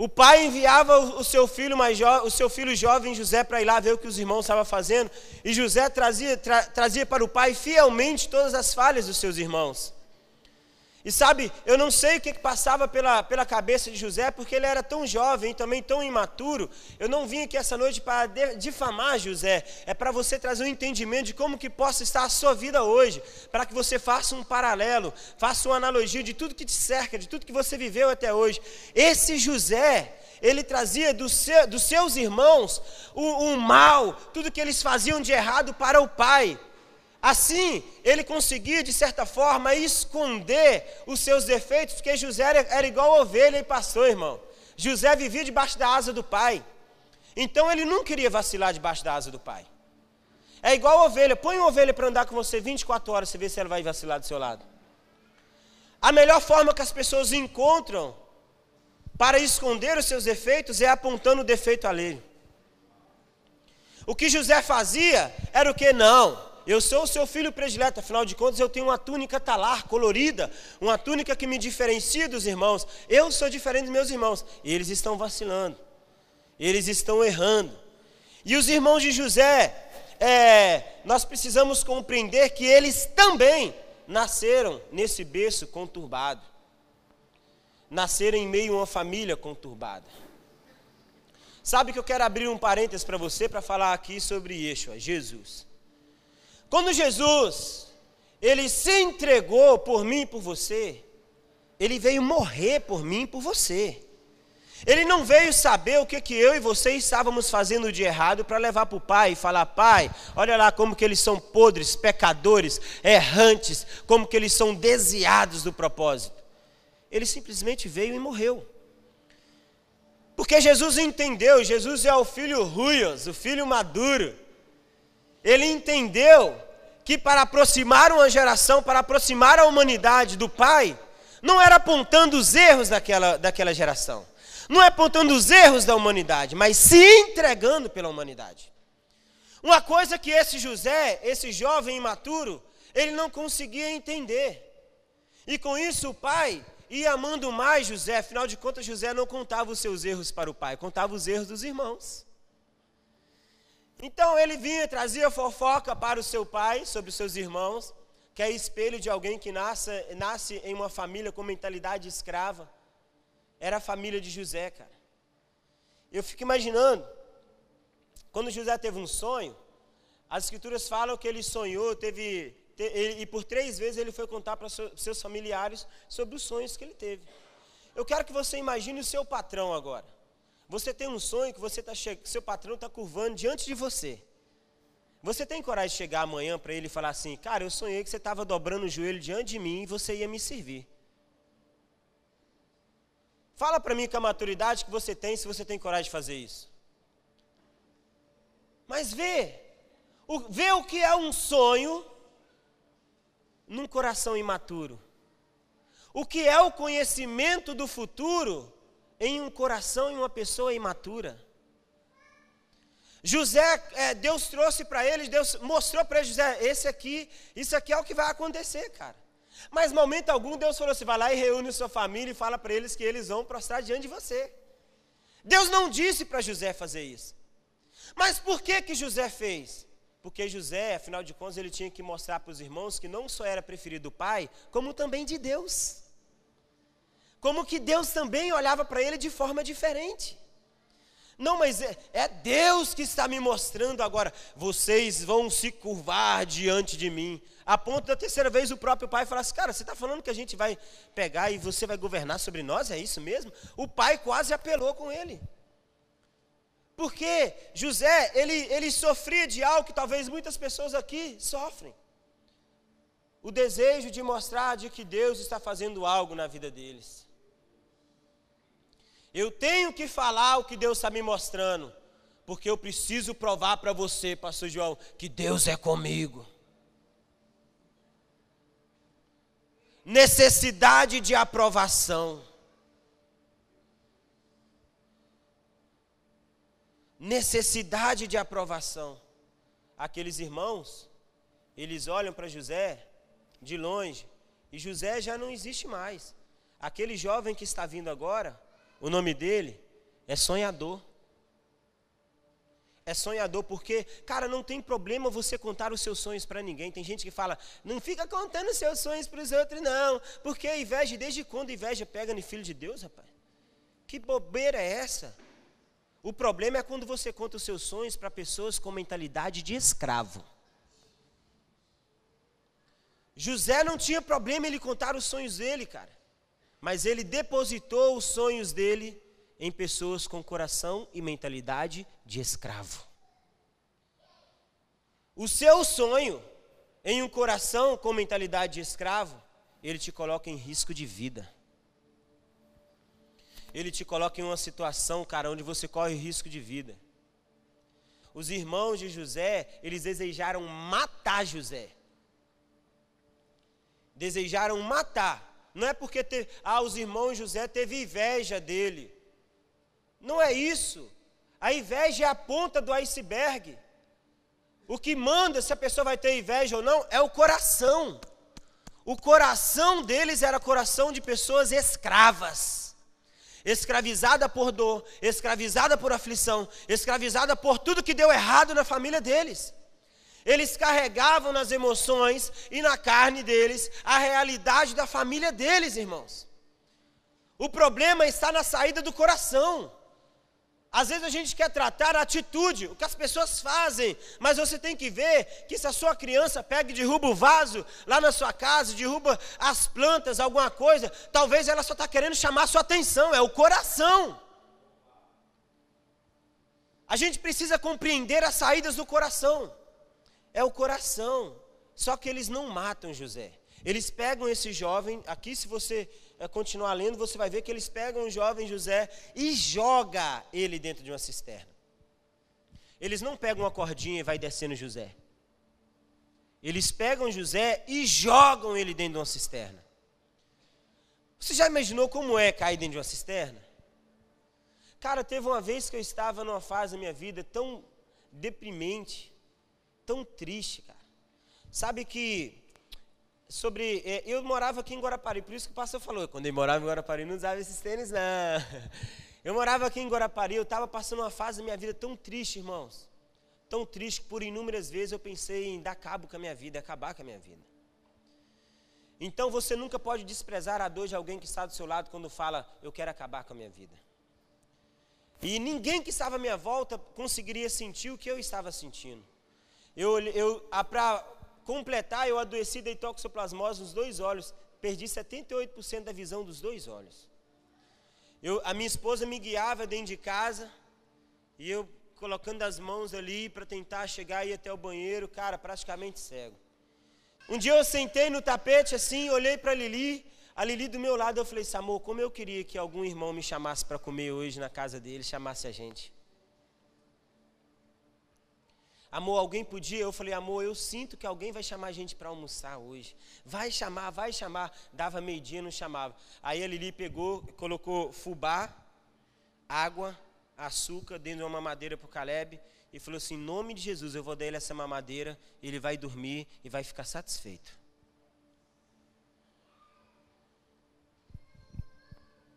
O pai enviava o seu filho mais jo... o seu filho jovem José para ir lá ver o que os irmãos estavam fazendo, e José trazia, tra... trazia para o pai fielmente todas as falhas dos seus irmãos. E sabe, eu não sei o que, passava pela, pela cabeça de José, porque ele era tão jovem e também tão imaturo. Eu não vim aqui essa noite para difamar José, é para você trazer um entendimento de como que possa estar a sua vida hoje, para que você faça um paralelo, faça uma analogia de tudo que te cerca, de tudo que você viveu até hoje. Esse José, ele trazia do seu, dos seus irmãos o, o mal, tudo que eles faziam de errado para o pai. Assim, ele conseguia, de certa forma, esconder os seus defeitos, porque José era, igual ovelha e pastor, irmão. José vivia debaixo da asa do pai. Então ele não queria vacilar debaixo da asa do pai. É igual ovelha. Põe uma ovelha para andar com você 24 horas, você vê se ela vai vacilar do seu lado. A melhor forma que as pessoas encontram para esconder os seus defeitos é apontando o defeito alheio. O que José fazia era o que? Não. Eu sou o seu filho predileto, afinal de contas eu tenho uma túnica talar, colorida, uma túnica que me diferencia dos irmãos. Eu sou diferente dos meus irmãos. E eles estão vacilando, eles estão errando. E os irmãos de José, é, nós precisamos compreender que eles também nasceram nesse berço conturbado, nasceram em meio a uma família conturbada. Sabe que eu quero abrir um parênteses para você para falar aqui sobre Yeshua, Jesus. Quando Jesus, ele se entregou por mim e por você, ele veio morrer por mim e por você. Ele não veio saber o que, que eu e você estávamos fazendo de errado para levar para o pai e falar: Pai, olha lá como que eles são podres, pecadores, errantes, como que eles são desviados do propósito. Ele simplesmente veio e morreu. Porque Jesus entendeu, Jesus é o filho ruios, o filho maduro. Ele entendeu que para aproximar uma geração, para aproximar a humanidade do Pai, não era apontando os erros daquela, daquela geração, não é apontando os erros da humanidade, mas se entregando pela humanidade. Uma coisa que esse José, esse jovem imaturo, ele não conseguia entender. E com isso o pai ia amando mais José, afinal de contas, José não contava os seus erros para o pai, contava os erros dos irmãos. Então ele vinha, trazia fofoca para o seu pai sobre os seus irmãos, que é espelho de alguém que nasce, nasce em uma família com mentalidade escrava. Era a família de José, cara. Eu fico imaginando, quando José teve um sonho, as escrituras falam que ele sonhou, teve, e por três vezes ele foi contar para seus familiares sobre os sonhos que ele teve. Eu quero que você imagine o seu patrão agora. Você tem um sonho que você tá che... seu patrão está curvando diante de você. Você tem coragem de chegar amanhã para ele e falar assim: Cara, eu sonhei que você estava dobrando o joelho diante de mim e você ia me servir. Fala para mim com a maturidade que você tem, se você tem coragem de fazer isso. Mas vê, o, vê o que é um sonho num coração imaturo. O que é o conhecimento do futuro em um coração e uma pessoa imatura. José, é, Deus trouxe para ele, Deus mostrou para José, esse aqui, isso aqui é o que vai acontecer, cara. Mas momento algum Deus falou assim, vai lá e reúne sua família e fala para eles que eles vão prostrar diante de você. Deus não disse para José fazer isso. Mas por que que José fez? Porque José, afinal de contas, ele tinha que mostrar para os irmãos que não só era preferido do pai, como também de Deus como que Deus também olhava para ele de forma diferente. Não, mas é, é, Deus que está me mostrando agora. Vocês vão se curvar diante de mim. A ponto da terceira vez o próprio pai falar assim: Cara, você está falando que a gente vai pegar e você vai governar sobre nós? É isso mesmo? O pai quase apelou com ele. Porque José, ele, ele sofria de algo que talvez muitas pessoas aqui sofrem. O desejo de mostrar de que Deus está fazendo algo na vida deles. Eu tenho que falar o que Deus está me mostrando, porque eu preciso provar para você, Pastor João, que Deus é comigo. Necessidade de aprovação. Necessidade de aprovação. Aqueles irmãos, eles olham para José de longe, e José já não existe mais. Aquele jovem que está vindo agora, o nome dele é sonhador. É sonhador porque, cara, não tem problema você contar os seus sonhos para ninguém. Tem gente que fala, não fica contando seus sonhos para os outros, não. Porque a inveja, desde quando a inveja pega no filho de Deus, rapaz? Que bobeira é essa? O problema é quando você conta os seus sonhos para pessoas com mentalidade de escravo. José não tinha problema ele contar os sonhos dele, cara. Mas ele depositou os sonhos dele em pessoas com coração e mentalidade de escravo. O seu sonho em um coração com mentalidade de escravo, ele te coloca em risco de vida. Ele te coloca em uma situação, cara, onde você corre risco de vida. Os irmãos de José, eles desejaram matar José. Desejaram matar. Não é porque te, ah, os irmãos José teve inveja dele. Não é isso. A inveja é a ponta do iceberg. O que manda se a pessoa vai ter inveja ou não é o coração. O coração deles era coração de pessoas escravas. Escravizada por dor, escravizada por aflição, escravizada por tudo que deu errado na família deles. Eles carregavam nas emoções e na carne deles a realidade da família deles, irmãos. O problema está na saída do coração. Às vezes a gente quer tratar a atitude, o que as pessoas fazem, mas você tem que ver que se a sua criança pega e derruba o vaso lá na sua casa, derruba as plantas, alguma coisa, talvez ela só está querendo chamar a sua atenção, é o coração. A gente precisa compreender as saídas do coração, é o coração, só que eles não matam José. Eles pegam esse jovem, aqui se você eh, continuar lendo, você vai ver que eles pegam o jovem José e joga ele dentro de uma cisterna. Eles não pegam uma cordinha e vai descendo José. Eles pegam José e jogam ele dentro de uma cisterna. Você já imaginou como é cair dentro de uma cisterna? Cara, teve uma vez que eu estava numa fase da minha vida tão deprimente, tão triste, cara. Sabe que sobre. É, eu morava aqui em Guarapari, por isso que o pastor falou. Quando ele morava em Guarapari, não usava esses tênis, não. Eu morava aqui em Guarapari, eu estava passando uma fase da minha vida tão triste, irmãos. Tão triste que por inúmeras vezes eu pensei em dar cabo com a minha vida, acabar com a minha vida. Então você nunca pode desprezar a dor de alguém que está do seu lado quando fala, eu quero acabar com a minha vida. E ninguém que estava à minha volta conseguiria sentir o que eu estava sentindo. Eu, eu, para completar, eu adoeci de toxoplasmose nos dois olhos. Perdi 78% da visão dos dois olhos. Eu, a minha esposa me guiava dentro de casa e eu colocando as mãos ali para tentar chegar e ir até o banheiro, cara, praticamente cego. Um dia eu sentei no tapete assim, olhei para Lili, a Lili do meu lado, eu falei, amor, como eu queria que algum irmão me chamasse para comer hoje na casa dele, chamasse a gente. Amor, alguém podia? Eu falei, amor, eu sinto que alguém vai chamar a gente para almoçar hoje. Vai chamar, vai chamar. Dava meio-dia, não chamava. Aí a Lili pegou, colocou fubá, água, açúcar dentro de uma mamadeira para o Caleb e falou assim: em nome de Jesus, eu vou dar ele essa mamadeira, ele vai dormir e vai ficar satisfeito.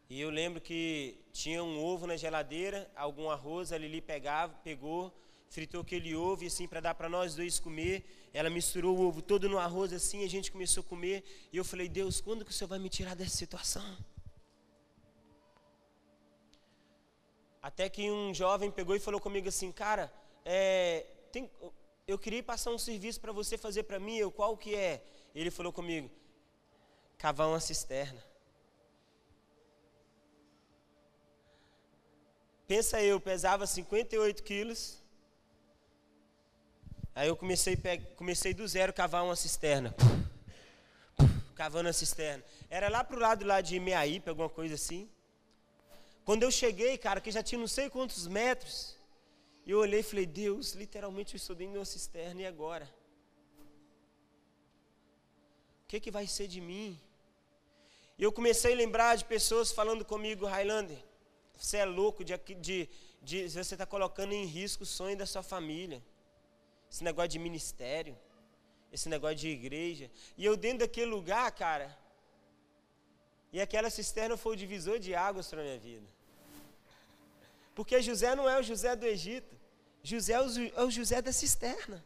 E eu lembro que tinha um ovo na geladeira, algum arroz, a Lili pegava, pegou, fritou aquele ovo assim para dar para nós dois comer. Ela misturou o ovo todo no arroz assim, a gente começou a comer. E eu falei: "Deus, quando que o Senhor vai me tirar dessa situação?" Até que um jovem pegou e falou comigo assim: "Cara, é, tem, eu queria passar um serviço para você fazer para mim. Eu qual que é?" Ele falou comigo: "Cavar uma cisterna." Pensa eu, pesava 58 quilos. Aí eu comecei, comecei do zero cavar uma cisterna. Cavando a cisterna. Era lá pro lado lá de Meaípe, alguma coisa assim. Quando eu cheguei, cara, que já tinha não sei quantos metros, eu olhei e falei, Deus, literalmente eu estou dentro de uma cisterna e agora? O que, que vai ser de mim? E eu comecei a lembrar de pessoas falando comigo, Highlander, você é louco de, de, de você está colocando em risco o sonho da sua família esse negócio de ministério, esse negócio de igreja. E eu dentro daquele lugar, cara, e aquela cisterna foi o divisor de águas para a minha vida. Porque José não é o José do Egito. José é o José da cisterna.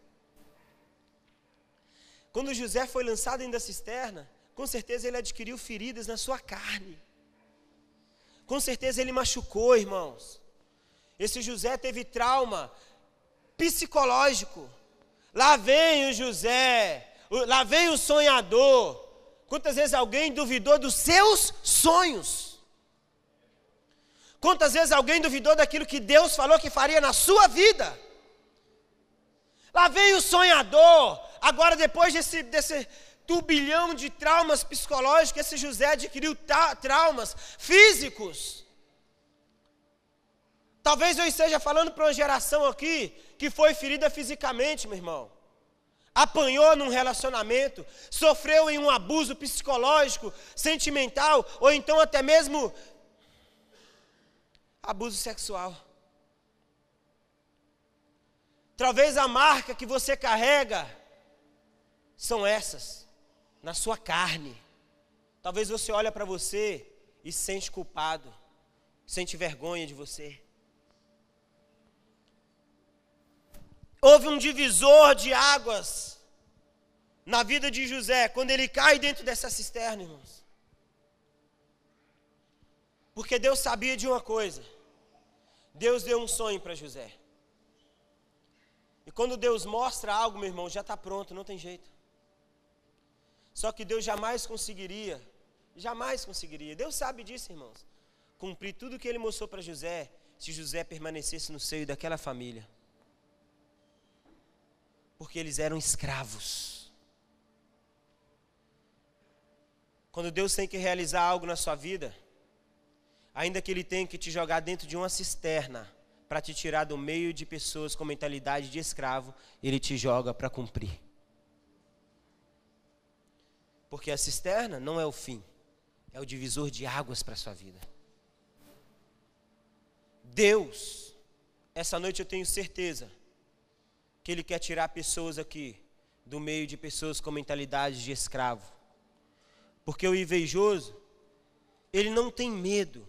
Quando José foi lançado dentro da cisterna, com certeza ele adquiriu feridas na sua carne. Com certeza ele machucou, irmãos. Esse José teve trauma psicológico. Lá vem o José, lá vem o sonhador. Quantas vezes alguém duvidou dos seus sonhos? Quantas vezes alguém duvidou daquilo que Deus falou que faria na sua vida? Lá vem o sonhador. Agora, depois desse, desse turbilhão de traumas psicológicos, esse José adquiriu traumas físicos. Talvez eu esteja falando para uma geração aqui que foi ferida fisicamente, meu irmão. Apanhou num relacionamento, sofreu em um abuso psicológico, sentimental, ou então até mesmo abuso sexual. Talvez a marca que você carrega são essas, na sua carne. Talvez você olhe para você e se sente culpado, sente vergonha de você. Houve um divisor de águas na vida de José quando ele cai dentro dessa cisterna, irmãos. Porque Deus sabia de uma coisa. Deus deu um sonho para José. E quando Deus mostra algo, meu irmão, já está pronto, não tem jeito. Só que Deus jamais conseguiria, jamais conseguiria, Deus sabe disso, irmãos, cumprir tudo o que ele mostrou para José, se José permanecesse no seio daquela família. Porque eles eram escravos. Quando Deus tem que realizar algo na sua vida, ainda que Ele tenha que te jogar dentro de uma cisterna para te tirar do meio de pessoas com mentalidade de escravo, Ele te joga para cumprir. Porque a cisterna não é o fim, é o divisor de águas para a sua vida. Deus, essa noite eu tenho certeza que Ele quer tirar pessoas aqui do meio de pessoas com mentalidade de escravo. Porque o invejoso, ele não tem medo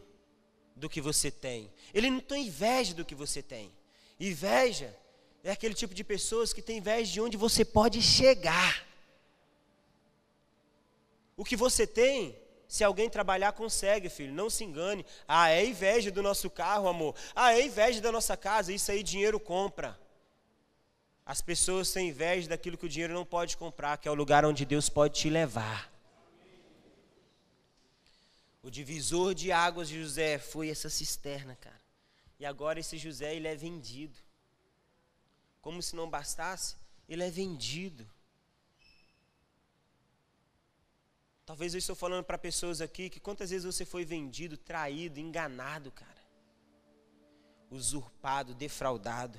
do que você tem. Ele não tem inveja do que você tem. Inveja é aquele tipo de pessoas que tem inveja de onde você pode chegar. O que você tem, se alguém trabalhar, consegue, filho. Não se engane. Ah, é inveja do nosso carro, amor. Ah, é inveja da nossa casa. Isso aí dinheiro compra. As pessoas têm inveja daquilo que o dinheiro não pode comprar, que é o lugar onde Deus pode te levar. O divisor de águas de José foi essa cisterna, cara. E agora esse José, ele é vendido. Como se não bastasse, ele é vendido. Talvez eu estou falando para pessoas aqui que quantas vezes você foi vendido, traído, enganado, cara. Usurpado, defraudado.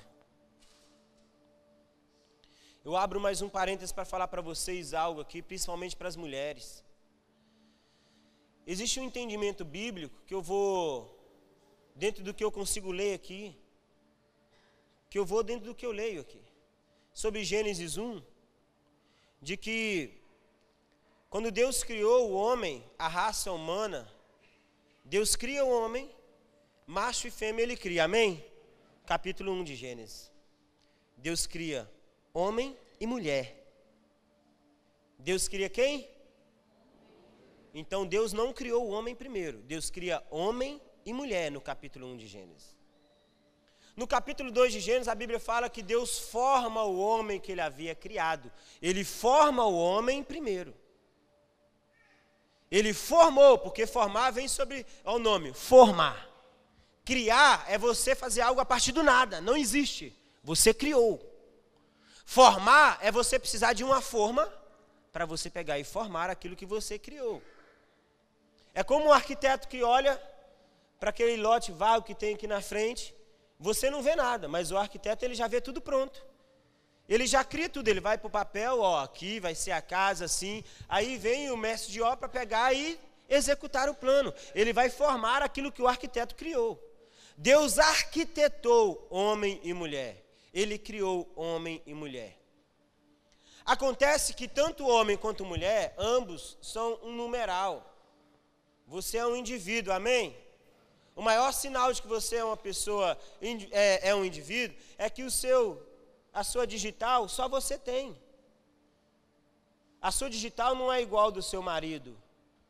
Eu abro mais um parênteses para falar para vocês algo aqui, principalmente para as mulheres. Existe um entendimento bíblico que eu vou, dentro do que eu consigo ler aqui, que eu vou dentro do que eu leio aqui, sobre Gênesis 1, de que quando Deus criou o homem, a raça humana, Deus cria o homem, macho e fêmea ele cria, amém? Capítulo 1 de Gênesis. Deus cria homem e mulher. Deus cria quem? Então Deus não criou o homem primeiro, Deus cria homem e mulher no capítulo 1 de Gênesis. No capítulo 2 de Gênesis, a Bíblia fala que Deus forma o homem que ele havia criado. Ele forma o homem primeiro. Ele formou, porque formar vem sobre o nome, formar. Criar é você fazer algo a partir do nada, não existe. Você criou. Formar é você precisar de uma forma para você pegar e formar aquilo que você criou. É como um arquiteto que olha para aquele lote vago que tem aqui na frente, você não vê nada, mas o arquiteto ele já vê tudo pronto. Ele já cria tudo, ele vai para o papel, ó, aqui vai ser a casa assim. Aí vem o mestre de obra pegar e executar o plano. Ele vai formar aquilo que o arquiteto criou. Deus arquitetou homem e mulher. Ele criou homem e mulher. Acontece que tanto homem quanto mulher, ambos são um numeral. Você é um indivíduo, amém? o maior sinal de que você é uma pessoa, é, é um indivíduo, é que o seu, a sua digital só você tem. A sua digital não é igual do seu marido,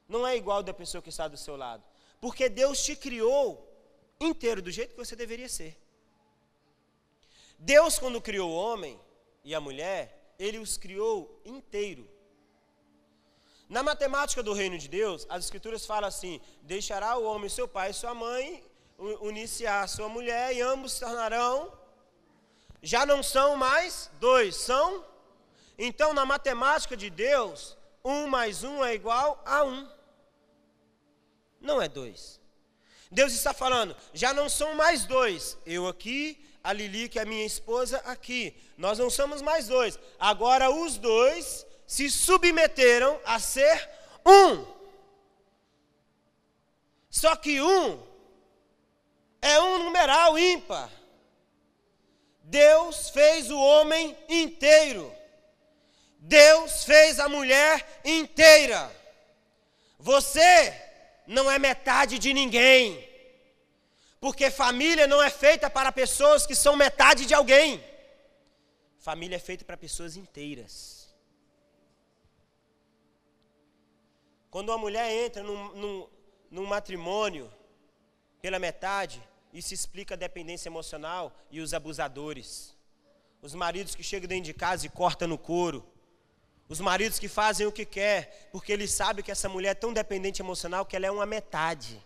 não é igual da pessoa que está do seu lado. Porque Deus te criou inteiro do jeito que você deveria ser. Deus, quando criou o homem e a mulher, ele os criou inteiro. Na matemática do reino de Deus, as escrituras falam assim: deixará o homem seu pai e sua mãe, unir-se a sua mulher, e ambos se tornarão. Já não são mais dois, são. Então, na matemática de Deus, um mais um é igual a um. Não é dois. Deus está falando, já não são mais dois, eu aqui, a Lili, que é minha esposa, aqui. Nós não somos mais dois. Agora os dois se submeteram a ser um. Só que um é um numeral ímpar. Deus fez o homem inteiro. Deus fez a mulher inteira. Você não é metade de ninguém. Porque família não é feita para pessoas que são metade de alguém. Família é feita para pessoas inteiras. Quando uma mulher entra num, num, num matrimônio pela metade, isso explica a dependência emocional e os abusadores. Os maridos que chegam dentro de casa e cortam no couro. Os maridos que fazem o que quer, porque eles sabem que essa mulher é tão dependente emocional que ela é uma metade.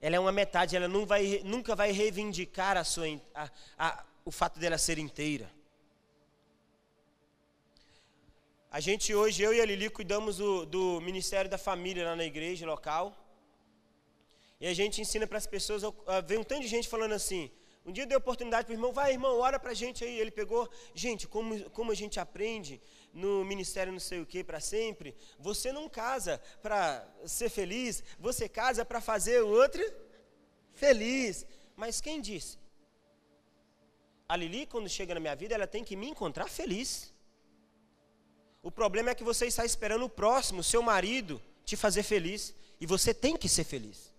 Ela é uma metade, ela não vai, nunca vai reivindicar a sua, a, a, o fato dela ser inteira. A gente hoje, eu e a Lili, cuidamos do, do Ministério da Família lá na igreja local. E a gente ensina para as pessoas, vem um tanto de gente falando assim, um dia deu oportunidade para o irmão, vai irmão, ora para a gente aí. Ele pegou, gente, como, como a gente aprende no ministério não sei o que para sempre, você não casa para ser feliz, você casa para fazer o outro feliz. Mas quem disse? A Lili, quando chega na minha vida, ela tem que me encontrar feliz. O problema é que você está esperando o próximo, seu marido, te fazer feliz. E você tem que ser feliz.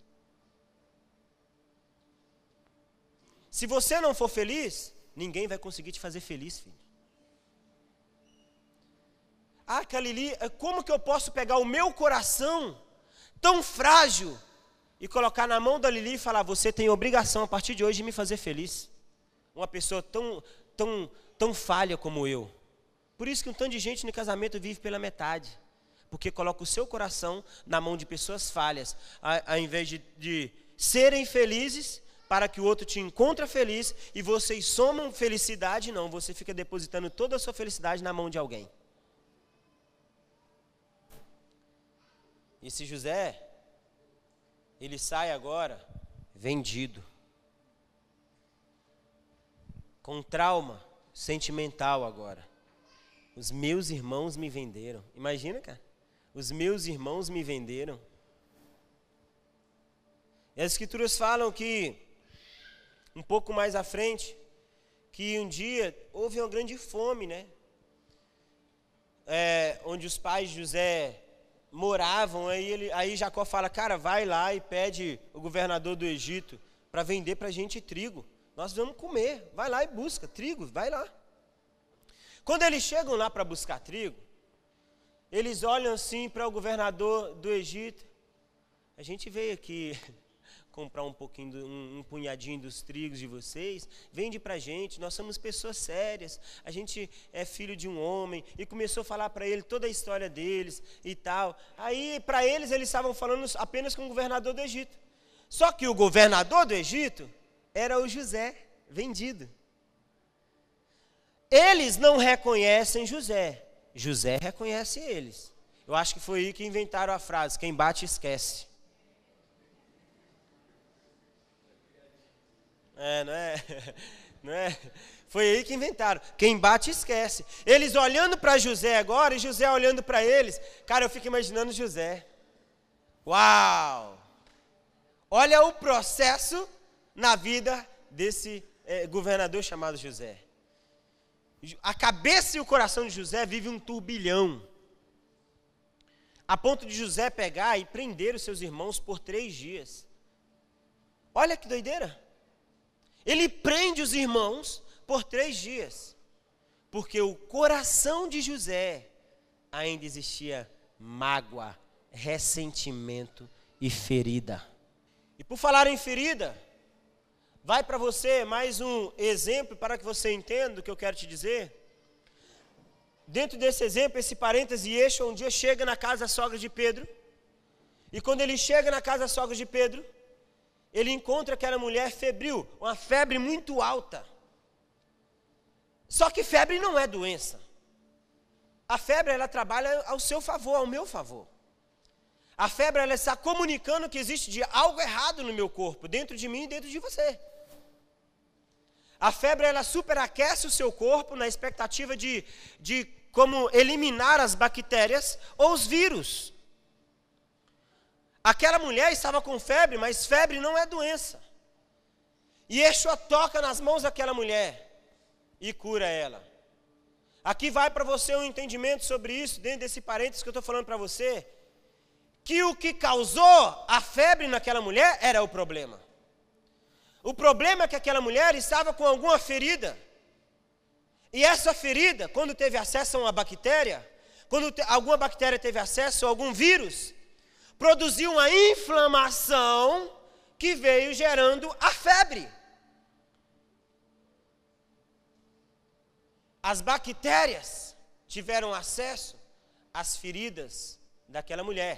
Se você não for feliz, ninguém vai conseguir te fazer feliz, filho. Ah, Kalili, é, como que eu posso pegar o meu coração, tão frágil, e colocar na mão da Lili e falar: Você tem obrigação a partir de hoje de me fazer feliz? Uma pessoa tão, tão, tão falha como eu. Por isso que um tanto de gente no casamento vive pela metade. Porque coloca o seu coração na mão de pessoas falhas, ao invés de, de serem felizes para que o outro te encontre feliz e vocês somam felicidade, não, você fica depositando toda a sua felicidade na mão de alguém. Esse José, ele sai agora vendido, com trauma sentimental agora. Os meus irmãos me venderam. Imagina, cara. Os meus irmãos me venderam. E as escrituras falam que, um pouco mais à frente, que um dia houve uma grande fome, né? É, onde os pais de José moravam, aí, ele, aí Jacó fala, cara, vai lá e pede o governador do Egito para vender para a gente trigo. Nós vamos comer, vai lá e busca trigo, vai lá. Quando eles chegam lá para buscar trigo, eles olham assim para o governador do Egito. A gente veio aqui comprar um pouquinho, um, um, punhadinho dos trigos de vocês, vende para gente, nós somos pessoas sérias, a gente é filho de um homem, e começou a falar para ele toda a história deles e tal. Aí, para eles, eles estavam falando apenas com o governador do Egito. Só que o governador do Egito era o José, vendido. Eles não reconhecem José, José reconhece eles. Eu acho que foi aí que inventaram a frase: quem bate esquece. É, não é? Não é? Foi aí que inventaram. Quem bate esquece. Eles olhando para José agora e José olhando para eles. Cara, eu fico imaginando José. Uau! Olha o processo na vida desse é, governador chamado José a cabeça e o coração de José vive um turbilhão. A ponto de José pegar e prender os seus irmãos por três dias. Olha que doideira. Ele prende os irmãos por três dias, porque o coração de José ainda existia mágoa, ressentimento e ferida. E por falar em ferida, vai para você mais um exemplo para que você entenda o que eu quero te dizer. Dentro desse exemplo, esse parêntese, Yeshua um dia chega na casa da sogra de Pedro, e quando ele chega na casa da sogra de Pedro, ele encontra aquela mulher febril, uma febre muito alta. Só que febre não é doença. A febre ela trabalha ao seu favor, ao meu favor. A febre ela está comunicando que existe de algo errado no meu corpo, dentro de mim e dentro de você. A febre ela superaquece o seu corpo na expectativa de, de como eliminar as bactérias ou os vírus. Aquela mulher estava com febre, mas febre não é doença. E Yeshua toca nas mãos daquela mulher e cura ela. Aqui vai para você um entendimento sobre isso, dentro desse parênteses que eu estou falando para você, que o que causou a febre naquela mulher era o problema. O problema é que aquela mulher estava com alguma ferida. E essa ferida, quando teve acesso a uma bactéria, quando alguma bactéria teve acesso a algum vírus, produziu uma inflamação que veio gerando a febre. As bactérias tiveram acesso às feridas daquela mulher.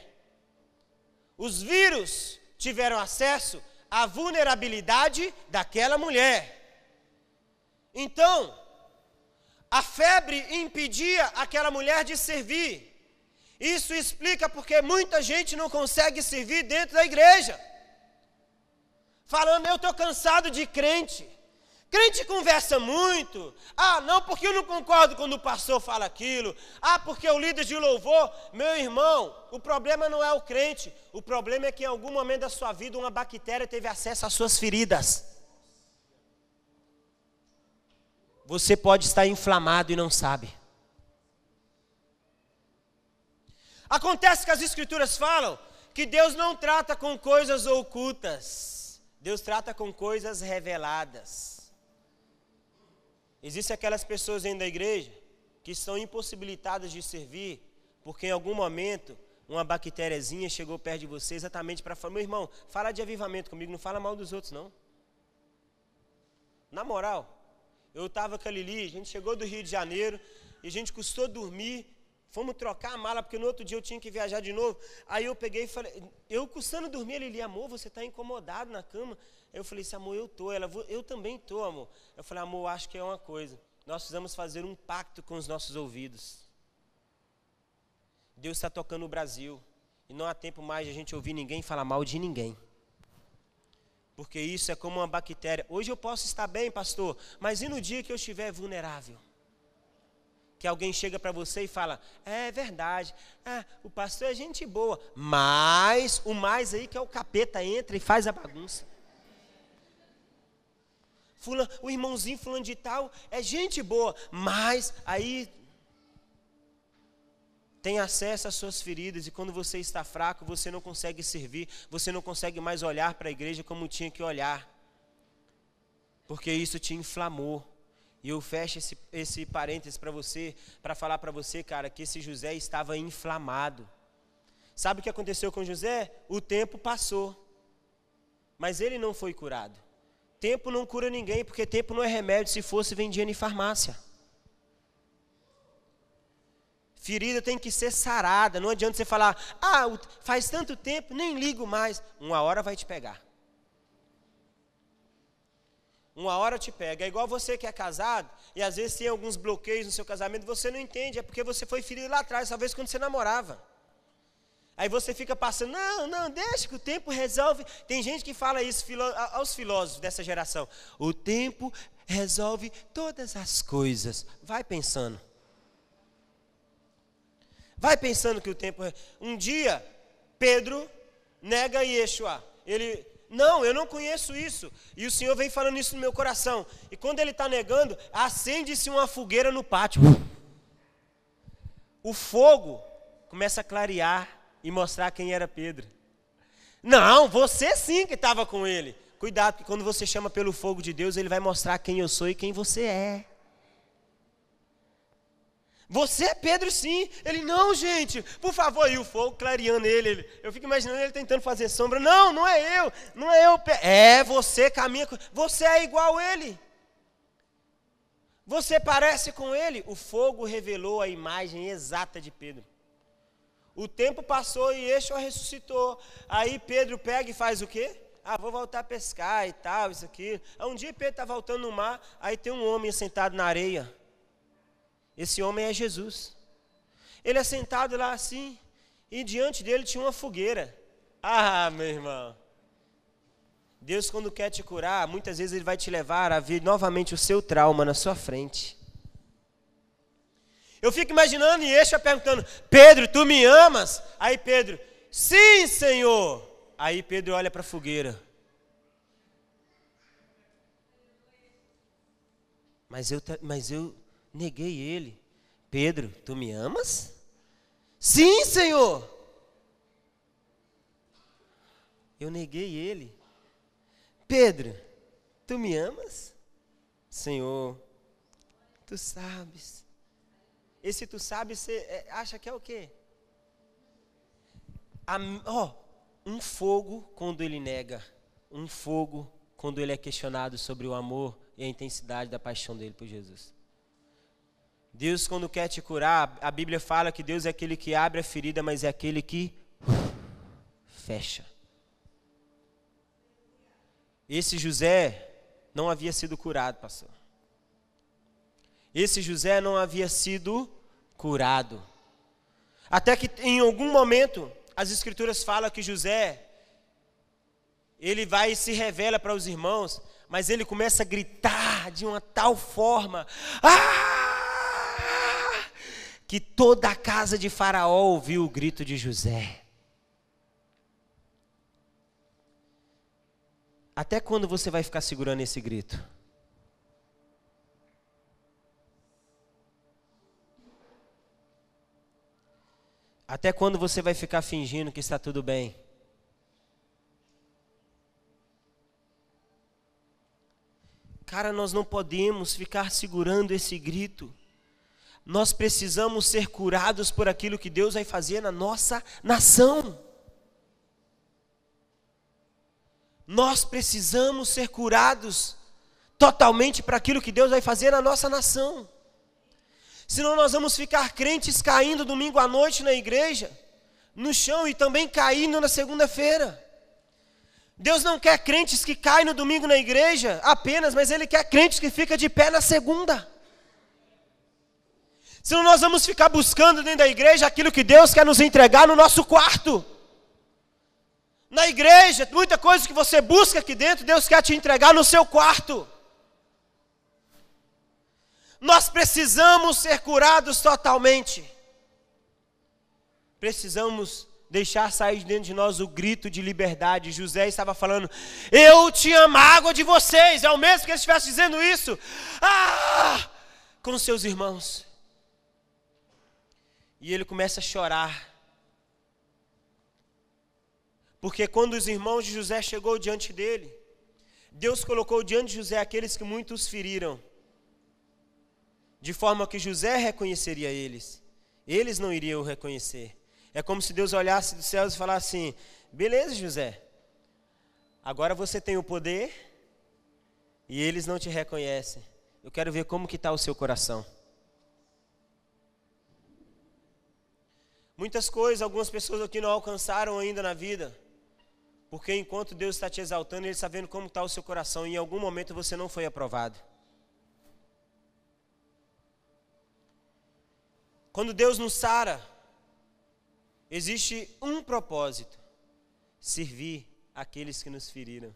Os vírus tiveram acesso à vulnerabilidade daquela mulher. Então, a febre impedia aquela mulher de servir. Isso explica porque muita gente não consegue servir dentro da igreja. Falando, eu estou cansado de crente. Crente conversa muito. Ah, não, porque eu não concordo quando o pastor fala aquilo. Ah, porque o líder de louvor. Meu irmão, o problema não é o crente. O problema é que em algum momento da sua vida uma bactéria teve acesso às suas feridas. Você pode estar inflamado e não sabe. Acontece que as escrituras falam que Deus não trata com coisas ocultas, Deus trata com coisas reveladas. Existem aquelas pessoas dentro da igreja que estão impossibilitadas de servir, porque em algum momento uma bactériazinha chegou perto de você exatamente para falar, meu irmão, fala de avivamento comigo, não fala mal dos outros não. Na moral, eu estava com a Lili, a gente chegou do Rio de Janeiro, e a gente custou dormir Fomos trocar a mala, porque no outro dia eu tinha que viajar de novo. Aí eu peguei e falei, eu custando dormir, ele, amor, você está incomodado na cama. Aí eu falei assim, amor, eu tô. Ela, eu também tô, amor. Eu falei, amor, acho que é uma coisa. Nós precisamos fazer um pacto com os nossos ouvidos. Deus está tocando o Brasil. E não há tempo mais de a gente ouvir ninguém falar mal de ninguém. Porque isso é como uma bactéria. Hoje eu posso estar bem, pastor, mas e no dia que eu estiver vulnerável? Que alguém chega para você e fala: É verdade, ah, o pastor é gente boa, mas o mais aí que é o capeta entra e faz a bagunça. Fulano, o irmãozinho fulano de tal é gente boa, mas aí tem acesso às suas feridas e quando você está fraco, você não consegue servir, você não consegue mais olhar para a igreja como tinha que olhar. Porque isso te inflamou. E eu fecho esse, esse parênteses para você, para falar para você, cara, que esse José estava inflamado. Sabe o que aconteceu com José? O tempo passou, mas ele não foi curado. Tempo não cura ninguém, porque tempo não é remédio, se fosse vendia em farmácia. Ferida tem que ser sarada, não adianta você falar, ah, faz tanto tempo, nem ligo mais. Uma hora vai te pegar. Uma hora te pega. É igual você que é casado e às vezes tem alguns bloqueios no seu casamento, você não entende, é porque você foi ferido lá atrás, talvez quando você namorava. Aí você fica passando, não, não, deixa que o tempo resolve. Tem gente que fala isso aos filósofos dessa geração. O tempo resolve todas as coisas. Vai pensando. Vai pensando que o tempo. Um dia, Pedro nega Yeshua. Ele não, eu não conheço isso. E o Senhor vem falando isso no meu coração. E quando ele está negando, acende-se uma fogueira no pátio. O fogo começa a clarear e mostrar quem era Pedro. Não, você sim que estava com ele. cuidado, porque quando você chama pelo fogo de Deus, Ele vai mostrar quem eu sou e quem você é. Você é Pedro, sim. Ele, não, gente, por favor. E o fogo clareando ele, ele. Eu fico imaginando ele tentando fazer sombra. Não, não é eu, não é eu. É você, caminha. Você é igual a ele. Você parece com ele. O fogo revelou a imagem exata de Pedro. O tempo passou e Yeshua ressuscitou. Aí Pedro pega e faz o quê? Ah, vou voltar a pescar e tal, isso aqui. Um dia Pedro está voltando no mar, aí tem um homem sentado na areia. Esse homem é Jesus. Ele é sentado lá assim, e diante dele tinha uma fogueira. Ah, meu irmão. Deus, quando quer te curar, muitas vezes Ele vai te levar a ver novamente o seu trauma na sua frente. Eu fico imaginando Yeshua perguntando: Pedro, tu me amas? Aí Pedro, sim, Senhor. Aí Pedro olha para a fogueira. Mas eu, mas eu neguei ele. Pedro, tu me amas? Sim, Senhor. Eu neguei ele. Pedro, tu me amas? Senhor, tu sabes. Esse tu sabes, você é, acha que é o quê? Oh, um fogo quando ele nega, um fogo quando ele é questionado sobre o amor e a intensidade da paixão dele por Jesus. Deus, quando quer te curar, a Bíblia fala que Deus é aquele que abre a ferida, mas é aquele que fecha. Esse José não havia sido curado, pastor. Esse José não havia sido curado. Até que em algum momento as escrituras falam que José ele vai e se revela para os irmãos, mas ele começa a gritar de uma tal forma: ah! Que toda a casa de Faraó ouviu o grito de José. Até quando você vai ficar segurando esse grito? Até quando você vai ficar fingindo que está tudo bem? Cara, nós não podemos ficar segurando esse grito. Nós precisamos ser curados por aquilo que Deus vai fazer na nossa nação. Nós precisamos ser curados totalmente para aquilo que Deus vai fazer na nossa nação. Senão nós vamos ficar crentes caindo domingo à noite na igreja, no chão e também caindo na segunda-feira. Deus não quer crentes que caem no domingo na igreja apenas, mas Ele quer crentes que ficam de pé na segunda. Senão nós vamos ficar buscando dentro da igreja aquilo que Deus quer nos entregar no nosso quarto. Na igreja, muita coisa que você busca aqui dentro, Deus quer te entregar no seu quarto. Nós precisamos ser curados totalmente. Precisamos deixar sair de dentro de nós o grito de liberdade. José estava falando: Eu tinha mágoa de vocês. É o mesmo que ele estivesse dizendo isso. Ah! Com seus irmãos. E ele começa a chorar. Porque quando os irmãos de José chegou diante dele, Deus colocou diante de José aqueles que muitos feriram, de forma que José reconheceria eles. Eles não iriam o reconhecer. É como se Deus olhasse dos céus e falasse assim: beleza, José, agora você tem o poder e eles não te reconhecem. Eu quero ver como que está o seu coração. Muitas coisas, algumas pessoas aqui não alcançaram ainda na vida. Porque enquanto Deus está te exaltando, Ele está vendo como está o seu coração. E em algum momento você não foi aprovado. Quando Deus nos sara, existe um propósito: servir aqueles que nos feriram.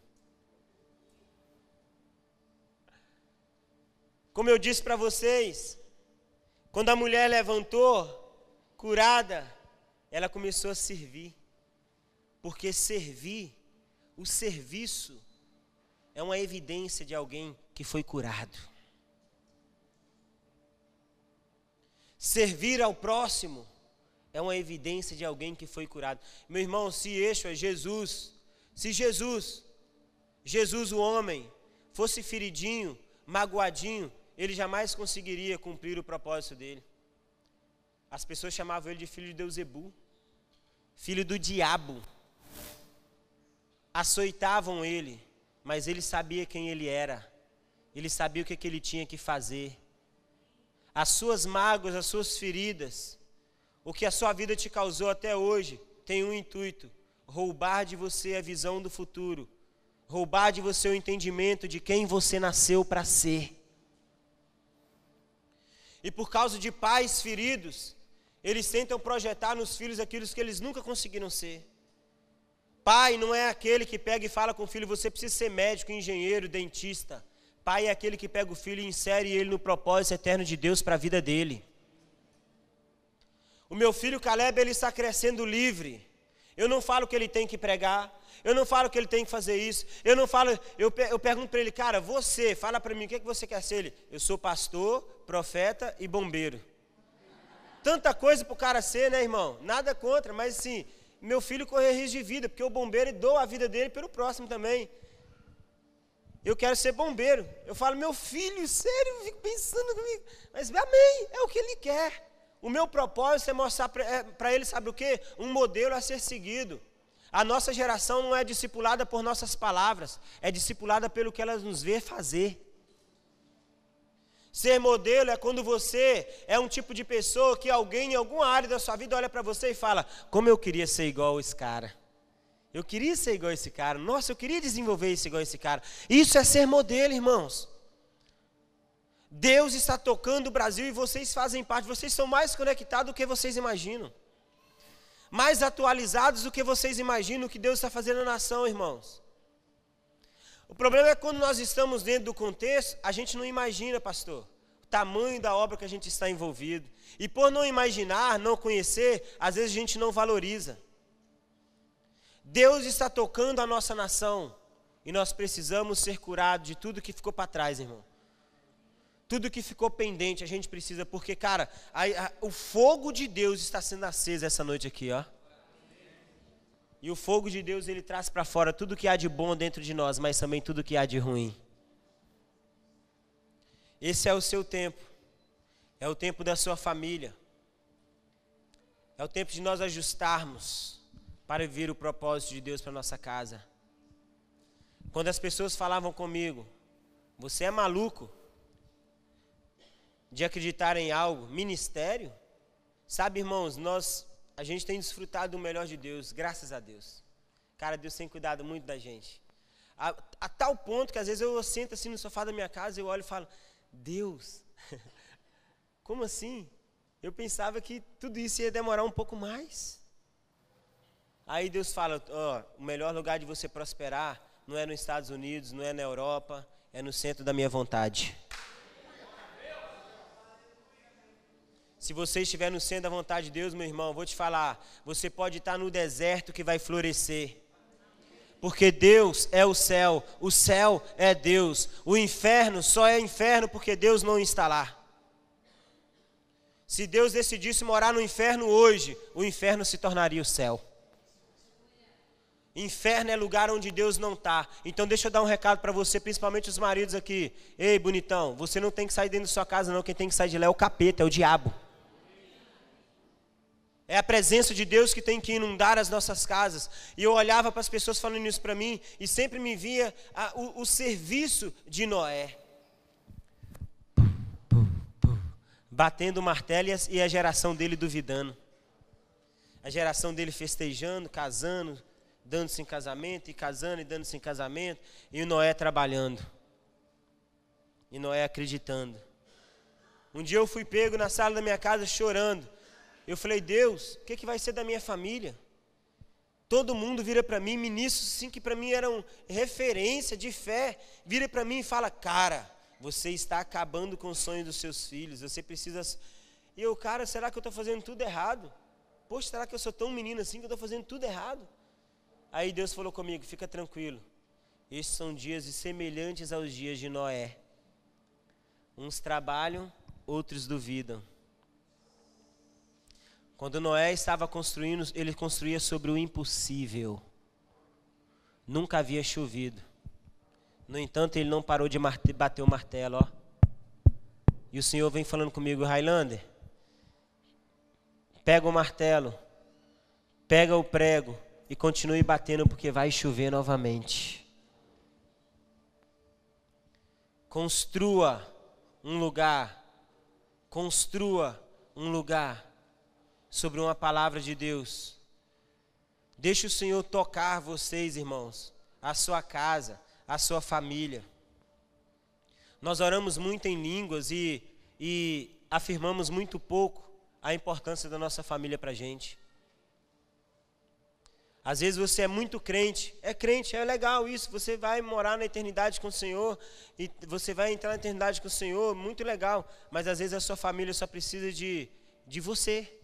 Como eu disse para vocês, quando a mulher levantou, curada, ela começou a servir. Porque servir, o serviço, é uma evidência de alguém que foi curado. Servir ao próximo é uma evidência de alguém que foi curado. Meu irmão, se Yeshua, Jesus, se Jesus Jesus, o homem, fosse feridinho, magoadinho, ele jamais conseguiria cumprir o propósito dele. As pessoas chamavam ele de filho de Deusebu, filho do diabo. Açoitavam ele, mas ele sabia quem ele era, ele sabia o que, que ele tinha que fazer. As suas mágoas, as suas feridas, o que a sua vida te causou até hoje, tem um intuito: roubar de você a visão do futuro, roubar de você o entendimento de quem você nasceu para ser. E por causa de pais feridos, eles tentam projetar nos filhos aquilo que eles nunca conseguiram ser. Pai não é aquele que pega e fala com o filho, você precisa ser médico, engenheiro, dentista. Pai é aquele que pega o filho e insere ele no propósito eterno de Deus para a vida dele. O meu filho Caleb, ele está crescendo livre. Eu não falo que ele tem que pregar, eu não falo que ele tem que fazer isso, eu não falo, eu, eu pergunto para ele, cara, você, fala para mim, o que, é que você quer ser? Ele, eu sou pastor, profeta e bombeiro. Tanta coisa para o cara ser, né, irmão? Nada contra, mas assim, meu filho correr risco de vida, porque o bombeiro doa a vida dele pelo próximo também. Eu quero ser bombeiro. Eu falo, meu filho, sério, eu fico pensando comigo. Mas amém, é o que ele quer. O meu propósito é mostrar para é, ele, sabe o que? Um modelo a ser seguido. A nossa geração não é discipulada por nossas palavras, é discipulada pelo que elas nos vê fazer. Ser modelo é quando você é um tipo de pessoa que alguém em alguma área da sua vida olha para você e fala: Como eu queria ser igual esse cara. Eu queria ser igual esse cara. Nossa, eu queria desenvolver isso igual esse cara. Isso é ser modelo, irmãos. Deus está tocando o Brasil e vocês fazem parte. Vocês são mais conectados do que vocês imaginam. Mais atualizados do que vocês imaginam o que Deus está fazendo na nação, irmãos. O problema é quando nós estamos dentro do contexto, a gente não imagina, pastor, o tamanho da obra que a gente está envolvido. E por não imaginar, não conhecer, às vezes a gente não valoriza. Deus está tocando a nossa nação e nós precisamos ser curados de tudo que ficou para trás, irmão. Tudo que ficou pendente a gente precisa, porque, cara, a, a, o fogo de Deus está sendo aceso essa noite aqui, ó. E o fogo de Deus ele traz para fora tudo que há de bom dentro de nós, mas também tudo que há de ruim. Esse é o seu tempo. É o tempo da sua família. É o tempo de nós ajustarmos para viver o propósito de Deus para nossa casa. Quando as pessoas falavam comigo, você é maluco de acreditar em algo, ministério? Sabe, irmãos, nós a gente tem desfrutado do melhor de Deus, graças a Deus. Cara, Deus tem cuidado muito da gente. A, a, tal ponto que às vezes eu sento assim no sofá da minha casa, eu olho e falo, Deus, como assim? Eu pensava que tudo isso ia demorar um pouco mais. Aí Deus fala, ó, o melhor lugar de você prosperar não é nos Estados Unidos, não é na Europa, é no centro da minha vontade. Se você estiver no centro da vontade de Deus, meu irmão, vou te falar, você pode estar no deserto que vai florescer. Porque Deus é o céu, o céu é Deus. O inferno só é inferno porque Deus não está lá. Se Deus decidisse morar no inferno hoje, o inferno se tornaria o céu. Inferno é lugar onde Deus não está. Então deixa eu dar um recado para você, principalmente os maridos aqui. Ei, bonitão, você não tem que sair dentro da sua casa, não. Quem tem que sair de lá é o capeta, é o diabo. É a presença de Deus que tem que inundar as nossas casas. E eu olhava para as pessoas falando isso para mim e sempre me via a, o, o, serviço de Noé. Batendo o martelo e a geração dele duvidando. A geração dele festejando, casando, dando-se em casamento, e casando e dando-se em casamento. E o Noé trabalhando. E Noé acreditando. Um dia eu fui pego na sala da minha casa chorando eu falei, Deus, o que, que vai ser da minha família? Todo mundo vira para mim, ministros sim que para mim eram referência de fé, vira para mim e fala, cara, você está acabando com o sonho dos seus filhos, você precisa. E eu, cara, será que eu estou fazendo tudo errado? Poxa, será que eu sou tão menino assim que eu estou fazendo tudo errado? Aí Deus falou comigo, fica tranquilo. Estes são dias semelhantes aos dias de Noé. Uns trabalham, outros duvidam. Quando Noé estava construindo, ele construía sobre o impossível. Nunca havia chovido. No entanto, ele não parou de bater o martelo, ó. E o Senhor vem falando comigo, Highlander, pega o martelo, pega o prego e continue batendo porque vai chover novamente. Construa um lugar, construa um lugar sobre uma palavra de Deus. Deixe o Senhor tocar vocês, irmãos, a sua casa, a sua família. Nós oramos muito em línguas e, e afirmamos muito pouco a importância da nossa família para a gente. Às vezes você é muito crente, é crente, é legal isso, você vai morar na eternidade com o Senhor, e você vai entrar na eternidade com o Senhor, muito legal, mas às vezes a sua família só precisa de, de você,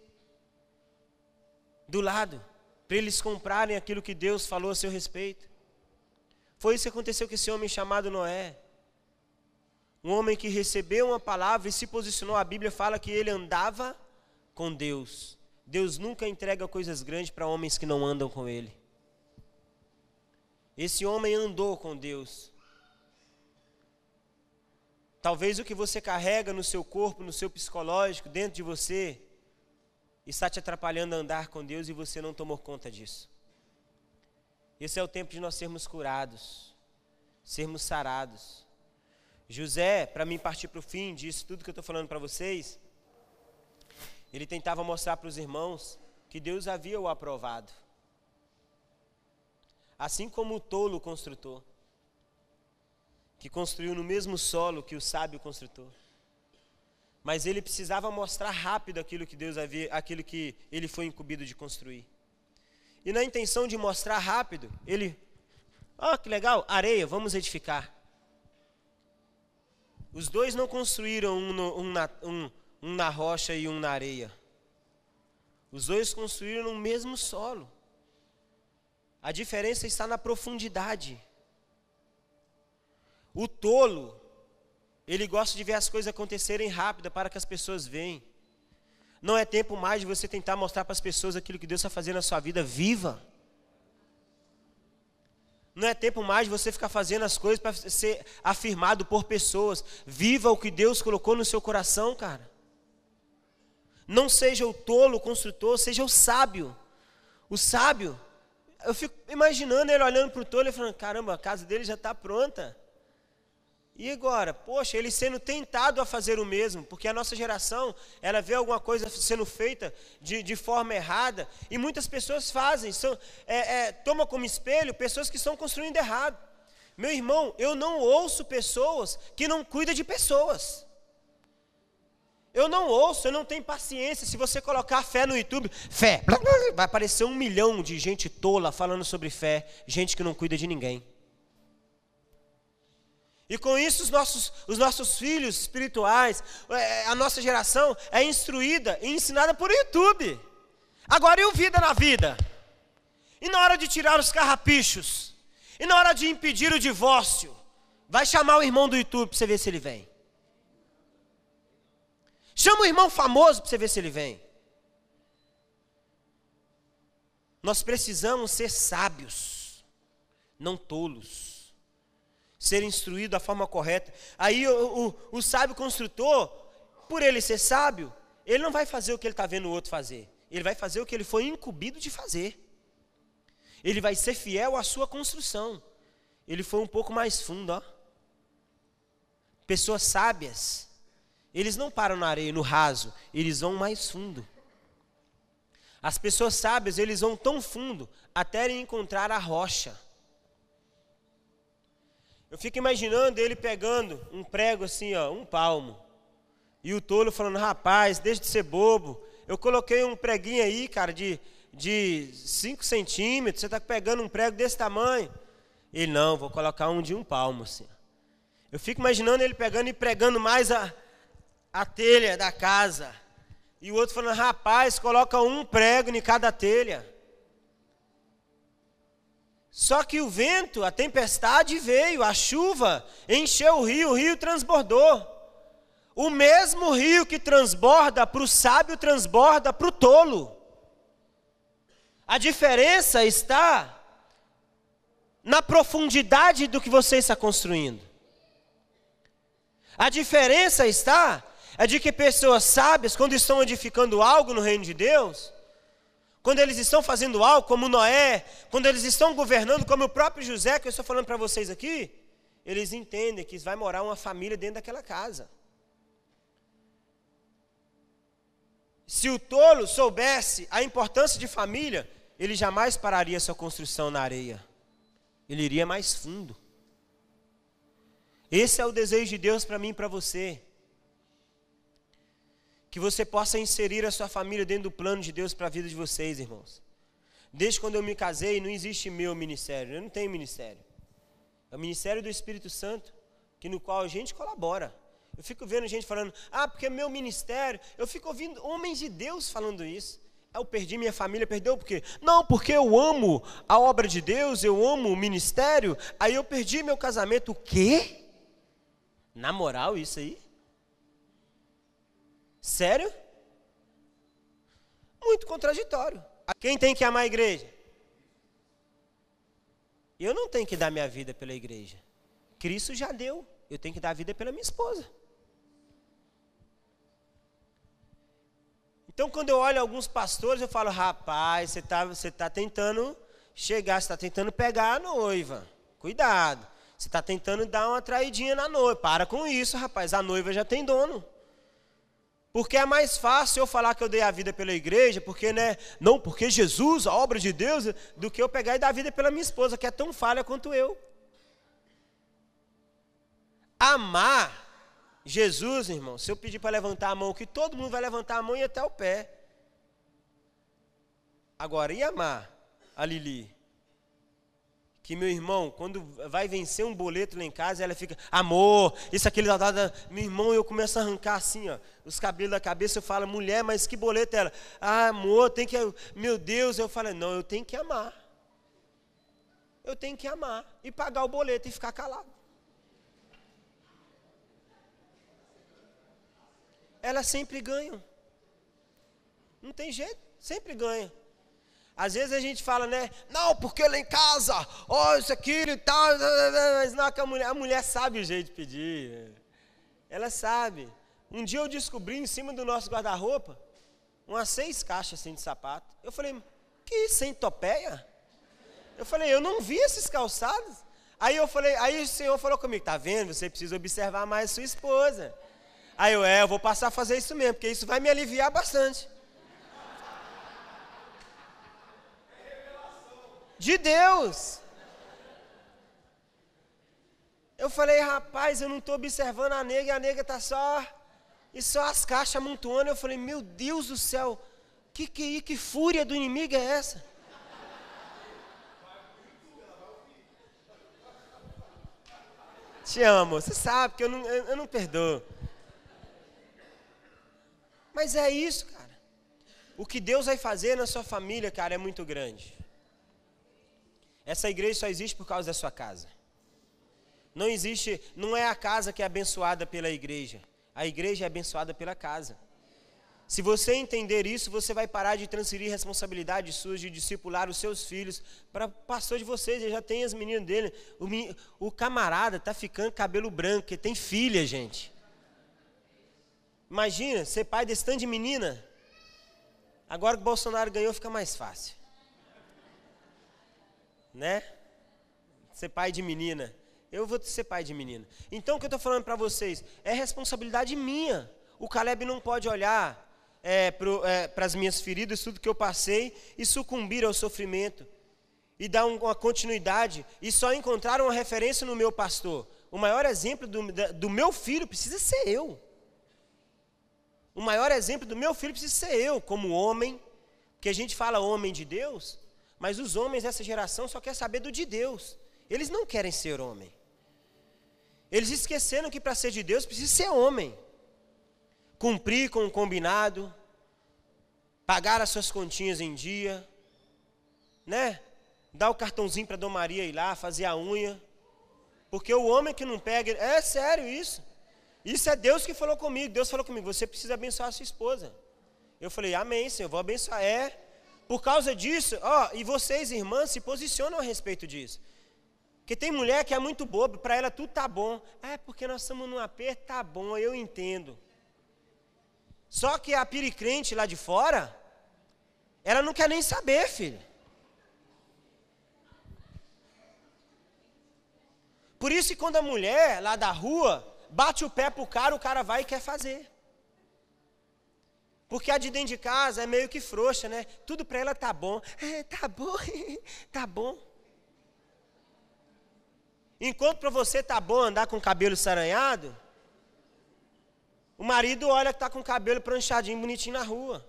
do lado, para eles comprarem aquilo que Deus falou a seu respeito. Foi isso que aconteceu com esse homem chamado Noé. Um homem que recebeu uma palavra e se posicionou. A Bíblia fala que ele andava com Deus. Deus nunca entrega coisas grandes para homens que não andam com Ele. Esse homem andou com Deus. Talvez o que você carrega no seu corpo, no seu psicológico, dentro de você, está te atrapalhando a andar com Deus e você não tomou conta disso. Esse é o tempo de nós sermos curados, sermos sarados. José, para mim partir para o fim disso, tudo que eu estou falando para vocês, ele tentava mostrar para os irmãos que Deus havia o aprovado. Assim como o tolo construtor, que construiu no mesmo solo que o sábio construtor. Mas ele precisava mostrar rápido aquilo que Deus havia, aquilo que ele foi incumbido de construir. E na intenção de mostrar rápido, ele, ó, oh, que legal, areia, vamos edificar. Os dois não construíram um, no, um, na, um, um na rocha e um na areia. Os dois construíram no mesmo solo. A diferença está na profundidade. O tolo, ele gosta de ver as coisas acontecerem rápido para que as pessoas vejam. Não é tempo mais de você tentar mostrar para as pessoas aquilo que Deus está fazendo na sua vida. Viva! Não é tempo mais de você ficar fazendo as coisas para ser afirmado por pessoas. Viva o que Deus colocou no seu coração, cara. Não seja o tolo o construtor, seja o sábio. O sábio, eu fico imaginando ele olhando para o tolo e falando: caramba, a casa dele já está pronta. E agora, poxa, ele sendo tentado a fazer o mesmo, porque a nossa geração, ela vê alguma coisa sendo feita de, de forma errada, e muitas pessoas fazem, são, é, é, toma como espelho pessoas que estão construindo errado. Meu irmão, eu não ouço pessoas que não cuidam de pessoas. Eu não ouço, eu não tenho paciência. Se você colocar fé no YouTube, fé, vai aparecer um milhão de gente tola falando sobre fé, gente que não cuida de ninguém. E com isso, os nossos, os nossos filhos espirituais, é, a nossa geração é instruída e ensinada por YouTube. Agora, e o vida na vida? E na hora de tirar os carrapichos? E na hora de impedir o divórcio? Vai chamar o irmão do YouTube para você ver se ele vem. Chama o irmão famoso para você ver se ele vem. Nós precisamos ser sábios, não tolos ser instruído da forma correta. Aí o, o, o sábio construtor, por ele ser sábio, ele não vai fazer o que ele está vendo o outro fazer. Ele vai fazer o que ele foi incumbido de fazer. Ele vai ser fiel à sua construção. Ele foi um pouco mais fundo, ó. Pessoas sábias, eles não param na areia, no raso, eles vão mais fundo. As pessoas sábias, eles vão tão fundo até encontrar a rocha. Eu fico imaginando ele pegando um prego assim, ó, um palmo. E o tolo falando, rapaz, deixa de ser bobo. Eu coloquei um preguinho aí, cara, de 5 de centímetros. Você está pegando um prego desse tamanho. Ele, não, vou colocar um de um palmo, assim. Eu fico imaginando ele pegando e pregando mais a, a telha da casa. E o outro falando, rapaz, coloca um prego em cada telha. Só que o vento, a tempestade veio, a chuva encheu o rio, o rio transbordou. O mesmo rio que transborda para o sábio, transborda para o tolo. A diferença está na profundidade do que você está construindo. A diferença está é de que pessoas sábias, quando estão edificando algo no reino de Deus, quando eles estão fazendo algo, como Noé, quando eles estão governando, como o próprio José, que eu estou falando para vocês aqui, eles entendem que vai morar uma família dentro daquela casa. Se o tolo soubesse a importância de família, ele jamais pararia sua construção na areia. Ele iria mais fundo. Esse é o desejo de Deus para mim e para você. Que você possa inserir a sua família dentro do plano de Deus para a vida de vocês, irmãos. Desde quando eu me casei, não existe meu ministério. Eu não tenho ministério. É o ministério do Espírito Santo, que no qual a gente colabora. Eu fico vendo gente falando, ah, porque é meu ministério. Eu fico ouvindo homens de Deus falando isso. Eu perdi minha família, perdeu por quê? Não, porque eu amo a obra de Deus, eu amo o ministério, aí eu perdi meu casamento. O quê? Na moral, isso aí? Sério? Muito contraditório. Quem tem que amar a igreja? Eu não tenho que dar minha vida pela igreja. Cristo já deu. Eu tenho que dar a vida pela minha esposa. Então, quando eu olho alguns pastores, eu falo: rapaz, você está você tá tentando chegar, você está tentando pegar a noiva. Cuidado. Você está tentando dar uma traidinha na noiva. Para com isso, rapaz. A noiva já tem dono. Porque é mais fácil eu falar que eu dei a vida pela igreja, porque né, não, porque Jesus, a obra de Deus, do que eu pegar e dar a vida pela minha esposa, que é tão falha quanto eu. Amar Jesus, irmão, se eu pedir para levantar a mão, que todo mundo vai levantar a mão e até o pé. Agora, e amar a Lili? Que meu irmão, quando vai vencer um boleto lá em casa, ela fica, amor, isso, aquele, da, da, meu irmão, eu começo a arrancar assim, ó, os cabelos da cabeça, eu falo, mulher, mas que boleto é ela? Ah, amor, tem que, meu Deus, eu falo, não, eu tenho que amar. Eu tenho que amar e pagar o boleto e ficar calado. elas sempre ganham. Não tem jeito, sempre ganha. Às vezes a gente fala, né? Não, porque lá em casa, ó, oh, isso, aquilo e tal. Mas não, a mulher, a mulher sabe o jeito de pedir. Ela sabe. Um dia eu descobri em cima do nosso guarda-roupa umas seis caixas assim de sapato. Eu falei, que sem topeia? Eu falei, eu não vi esses calçados. Aí eu falei, aí o Senhor falou comigo, tá vendo? Você precisa observar mais sua esposa. Aí eu, é, eu vou passar a fazer isso mesmo, porque isso vai me aliviar bastante. De Deus. Eu falei, rapaz, eu não estou observando a nega, e a nega está só. E só as caixas amontoando. Eu falei, meu Deus do céu, que, que, que fúria do inimigo é essa? Te amo, você sabe que eu não, eu, eu não perdoo. Mas é isso, cara. O que Deus vai fazer na sua família, cara, é muito grande. Essa igreja só existe por causa da sua casa. Não existe, não é a casa que é abençoada pela igreja. A igreja é abençoada pela casa. Se você entender isso, você vai parar de transferir responsabilidades suas de discipular os seus filhos para pastor de vocês. Ele já tem as meninas dele. O, o camarada está ficando cabelo branco, que tem filha, gente. Imagina, ser pai desse tanto de menina. Agora que o Bolsonaro ganhou, fica mais fácil. Né? Ser pai de menina. Eu vou ser pai de menina. Então, o que eu estou falando para vocês é responsabilidade minha. O Caleb não pode olhar é, para é, as minhas feridas, tudo que eu passei, e sucumbir ao sofrimento. E dar uma continuidade. E só encontrar uma referência no meu pastor. O maior exemplo do, do meu filho precisa ser eu. O maior exemplo do meu filho precisa ser eu, como homem, porque a gente fala homem de Deus, mas os homens dessa geração só querem saber do de Deus. Eles não querem ser homem. Eles esqueceram que para ser de Deus precisa ser homem. Cumprir com o combinado, pagar as suas continhas em dia, né? Dar o cartãozinho para Dom Maria ir lá, fazer a unha. Porque o homem que não pega, é sério isso. Isso é Deus que falou comigo. Deus falou comigo: você precisa abençoar a sua esposa. Eu falei: Amém, Senhor, vou abençoar. É. Por causa disso, ó, e vocês, irmãs, se posicionam a respeito disso. Porque tem mulher que é muito boba, para ela tudo tá bom. Ah, é porque nós estamos num aperto, tá bom, eu entendo. Só que a piricrente lá de fora, ela não quer nem saber, filho. Por isso que quando a mulher lá da rua bate o pé pro cara, o cara vai e quer fazer. Porque a de dentro de casa é meio que frouxa, né? Tudo para ela tá bom. É, tá bom, tá bom. Enquanto para você tá bom andar com o cabelo saranhado, o marido olha que tá com o cabelo pranchadinho, bonitinho na rua.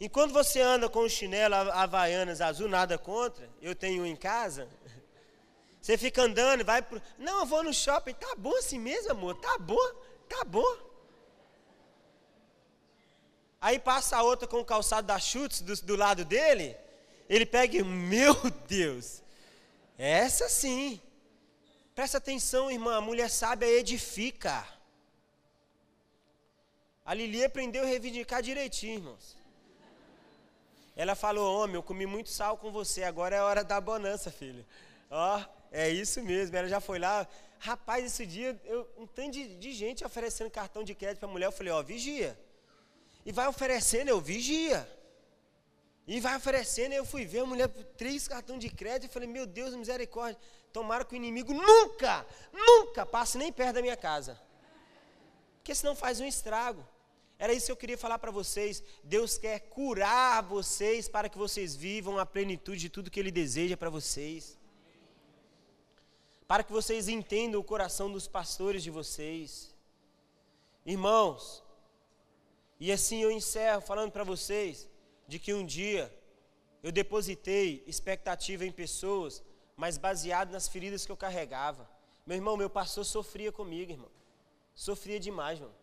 Enquanto você anda com o chinelo havaianas azul, nada contra, eu tenho um em casa. Você fica andando, vai pro. Não, eu vou no shopping, tá bom assim mesmo, amor, tá bom, bom. Aí passa a outra com o calçado da chutes do, do lado dele, ele pega e, meu Deus, essa sim. Presta atenção, irmã, a mulher sábia edifica. A Lili aprendeu a reivindicar direitinho, irmãos. Ela falou: Homem, eu comi muito sal com você, agora é hora da bonança, filho. Ó, é isso mesmo. Ela já foi lá. Rapaz, esse dia, eu, um tanto de, de gente oferecendo cartão de crédito para a mulher. Eu falei: Ó, vigia. E vai oferecendo, eu vigia. E vai oferecendo, eu fui ver a mulher por três cartões de crédito e falei, meu Deus, misericórdia, tomara que o inimigo nunca, nunca passe nem perto da minha casa. Porque senão faz um estrago. Era isso que eu queria falar para vocês. Deus quer curar vocês para que vocês vivam a plenitude de tudo que Ele deseja para vocês. Para que vocês entendam o coração dos pastores de vocês. Irmãos, e assim eu encerro falando para vocês de que um dia eu depositei expectativa em pessoas, mas baseado nas feridas que eu carregava. Meu irmão, meu pastor sofria comigo, irmão. Sofria demais, irmão.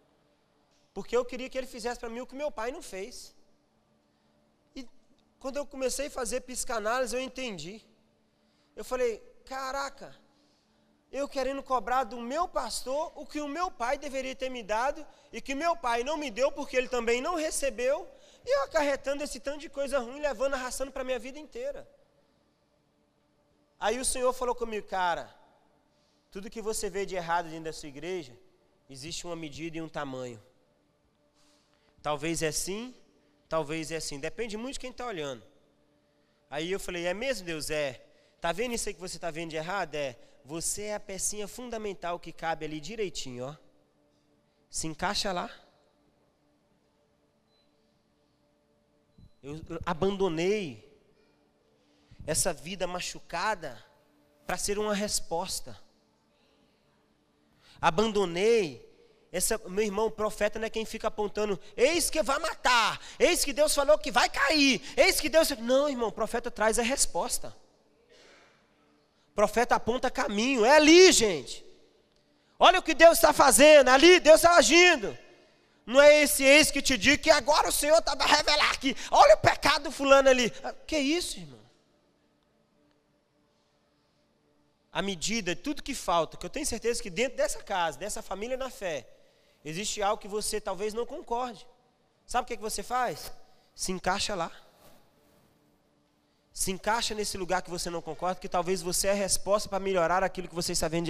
Porque eu queria que ele fizesse para mim o que meu pai não fez. E quando eu comecei a fazer psicanálise, eu entendi. Eu falei, caraca, eu querendo cobrar do meu pastor o que o meu pai deveria ter me dado e que meu pai não me deu porque ele também não recebeu, e eu acarretando esse tanto de coisa ruim, levando, arrastando para a minha vida inteira. Aí o Senhor falou comigo, cara, tudo que você vê de errado dentro da sua igreja, existe uma medida e um tamanho. Talvez é assim, talvez é assim. Depende muito de quem está olhando. Aí eu falei, é mesmo, Deus? É. Tá vendo isso aí que você está vendo de errado? É. Você é a pecinha fundamental que cabe ali direitinho, ó. Se encaixa lá. Eu abandonei essa vida machucada para ser uma resposta. Abandonei essa, meu irmão, profeta não é quem fica apontando, eis que vai matar, eis que Deus falou que vai cair, eis que Deus. Não, irmão, profeta traz a resposta. Profeta aponta caminho, é ali, gente. Olha o que Deus está fazendo, ali Deus está agindo. Não é esse eis que te diz que agora o Senhor está para revelar aqui. Olha o pecado do fulano ali. Ah, que isso, irmão? A medida, tudo que falta, que eu tenho certeza que dentro dessa casa, dessa família na fé, Existe algo que você talvez não concorde. Sabe o que, é que você faz? Se encaixa lá. Se encaixa nesse lugar que você não concorda, que talvez você é a resposta para melhorar aquilo que você está vendo